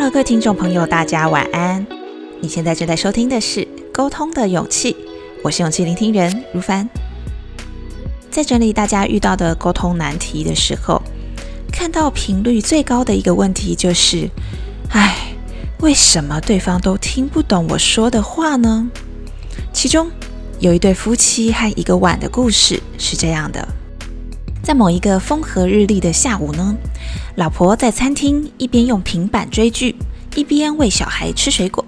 Hello，各位听众朋友，大家晚安。你现在正在收听的是《沟通的勇气》，我是勇气聆听人如凡。在整理大家遇到的沟通难题的时候，看到频率最高的一个问题就是：哎，为什么对方都听不懂我说的话呢？其中有一对夫妻和一个碗的故事是这样的：在某一个风和日丽的下午呢，老婆在餐厅一边用平板追剧，一边喂小孩吃水果。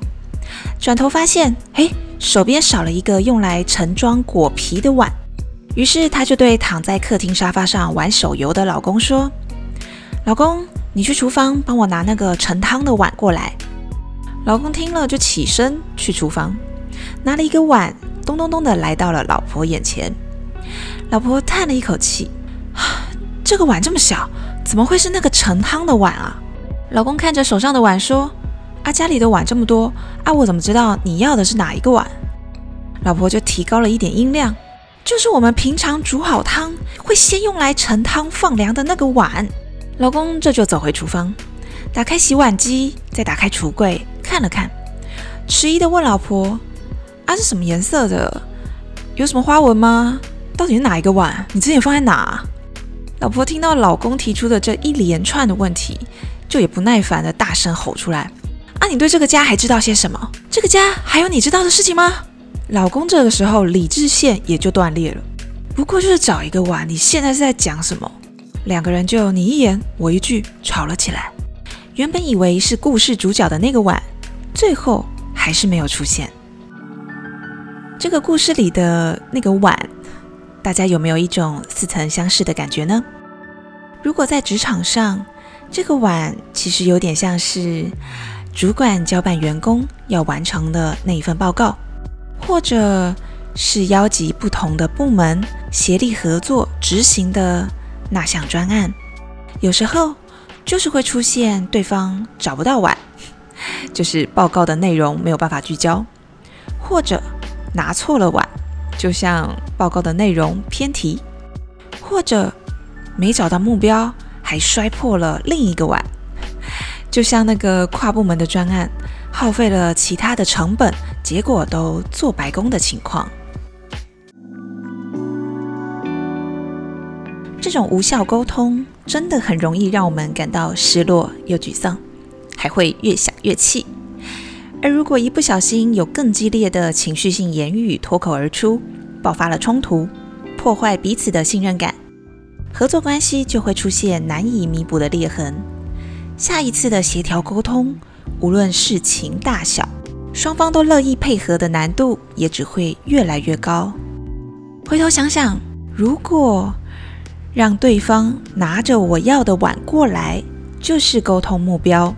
转头发现，哎，手边少了一个用来盛装果皮的碗。于是她就对躺在客厅沙发上玩手游的老公说：“老公，你去厨房帮我拿那个盛汤的碗过来。”老公听了就起身去厨房，拿了一个碗，咚咚咚的来到了老婆眼前。老婆叹了一口气：“这个碗这么小，怎么会是那个盛汤的碗啊？”老公看着手上的碗说：“啊，家里的碗这么多，啊，我怎么知道你要的是哪一个碗？”老婆就提高了一点音量。就是我们平常煮好汤会先用来盛汤放凉的那个碗。老公这就走回厨房，打开洗碗机，再打开橱柜看了看，迟疑的问老婆：“啊，是什么颜色的？有什么花纹吗？到底是哪一个碗？你之前放在哪？”老婆听到老公提出的这一连串的问题，就也不耐烦的大声吼出来：“啊，你对这个家还知道些什么？这个家还有你知道的事情吗？”老公这个时候理智线也就断裂了，不过就是找一个碗，你现在是在讲什么？两个人就你一言我一句吵了起来。原本以为是故事主角的那个碗，最后还是没有出现。这个故事里的那个碗，大家有没有一种似曾相识的感觉呢？如果在职场上，这个碗其实有点像是主管交办员工要完成的那一份报告。或者是邀集不同的部门协力合作执行的那项专案，有时候就是会出现对方找不到碗，就是报告的内容没有办法聚焦，或者拿错了碗，就像报告的内容偏题，或者没找到目标还摔破了另一个碗，就像那个跨部门的专案。耗费了其他的成本，结果都做白工的情况，这种无效沟通真的很容易让我们感到失落又沮丧，还会越想越气。而如果一不小心有更激烈的情绪性言语脱口而出，爆发了冲突，破坏彼此的信任感，合作关系就会出现难以弥补的裂痕。下一次的协调沟通。无论事情大小，双方都乐意配合的难度也只会越来越高。回头想想，如果让对方拿着我要的碗过来，就是沟通目标。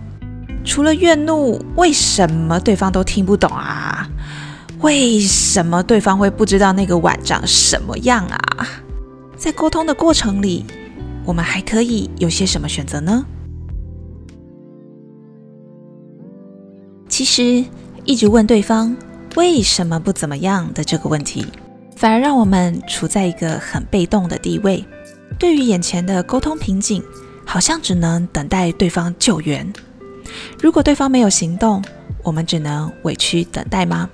除了怨怒，为什么对方都听不懂啊？为什么对方会不知道那个碗长什么样啊？在沟通的过程里，我们还可以有些什么选择呢？其实，一直问对方为什么不怎么样的这个问题，反而让我们处在一个很被动的地位。对于眼前的沟通瓶颈，好像只能等待对方救援。如果对方没有行动，我们只能委屈等待吗？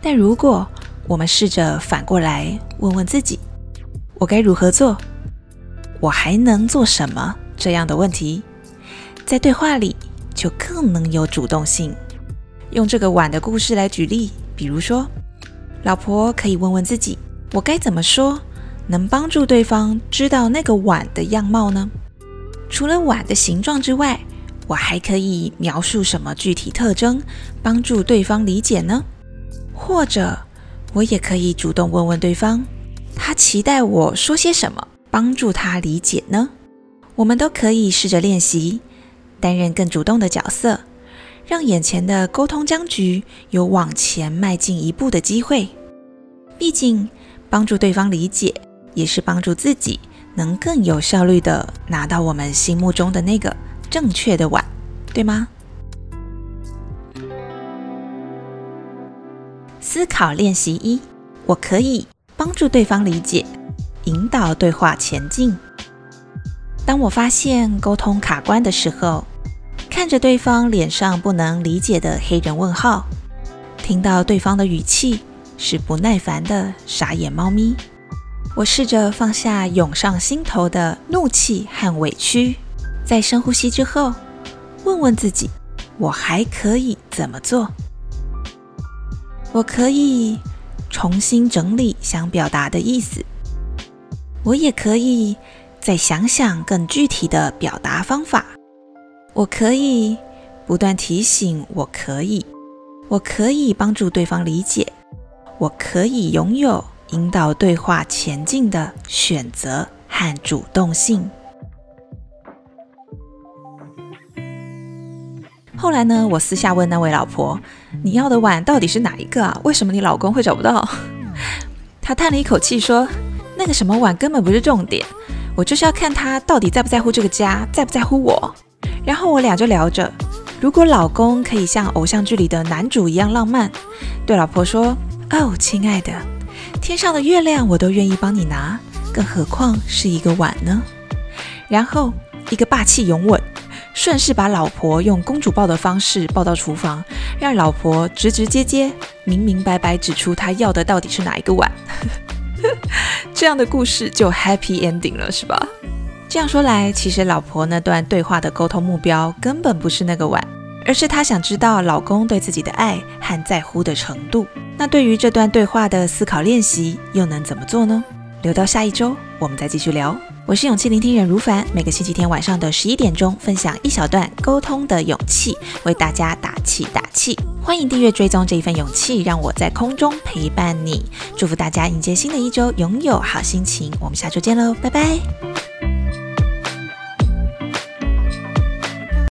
但如果我们试着反过来问问自己：我该如何做？我还能做什么？这样的问题，在对话里。就更能有主动性。用这个碗的故事来举例，比如说，老婆可以问问自己：我该怎么说，能帮助对方知道那个碗的样貌呢？除了碗的形状之外，我还可以描述什么具体特征，帮助对方理解呢？或者，我也可以主动问问对方，他期待我说些什么，帮助他理解呢？我们都可以试着练习。担任更主动的角色，让眼前的沟通僵局有往前迈进一步的机会。毕竟，帮助对方理解，也是帮助自己能更有效率的拿到我们心目中的那个正确的碗，对吗？思考练习一：我可以帮助对方理解，引导对话前进。当我发现沟通卡关的时候，看着对方脸上不能理解的黑人问号，听到对方的语气是不耐烦的傻眼猫咪。我试着放下涌上心头的怒气和委屈，在深呼吸之后，问问自己：我还可以怎么做？我可以重新整理想表达的意思，我也可以再想想更具体的表达方法。我可以不断提醒，我可以，我可以帮助对方理解，我可以拥有引导对话前进的选择和主动性。后来呢，我私下问那位老婆：“你要的碗到底是哪一个啊？为什么你老公会找不到？” 她叹了一口气说：“那个什么碗根本不是重点，我就是要看他到底在不在乎这个家，在不在乎我。”然后我俩就聊着，如果老公可以像偶像剧里的男主一样浪漫，对老婆说：“哦，亲爱的，天上的月亮我都愿意帮你拿，更何况是一个碗呢？”然后一个霸气勇吻，顺势把老婆用公主抱的方式抱到厨房，让老婆直直接接、明明白白指出她要的到底是哪一个碗。这样的故事就 happy ending 了，是吧？这样说来，其实老婆那段对话的沟通目标根本不是那个碗，而是她想知道老公对自己的爱和在乎的程度。那对于这段对话的思考练习，又能怎么做呢？留到下一周我们再继续聊。我是勇气聆听人如凡，每个星期天晚上的十一点钟分享一小段沟通的勇气，为大家打气打气。欢迎订阅追踪这一份勇气，让我在空中陪伴你。祝福大家迎接新的一周，拥有好心情。我们下周见喽，拜拜。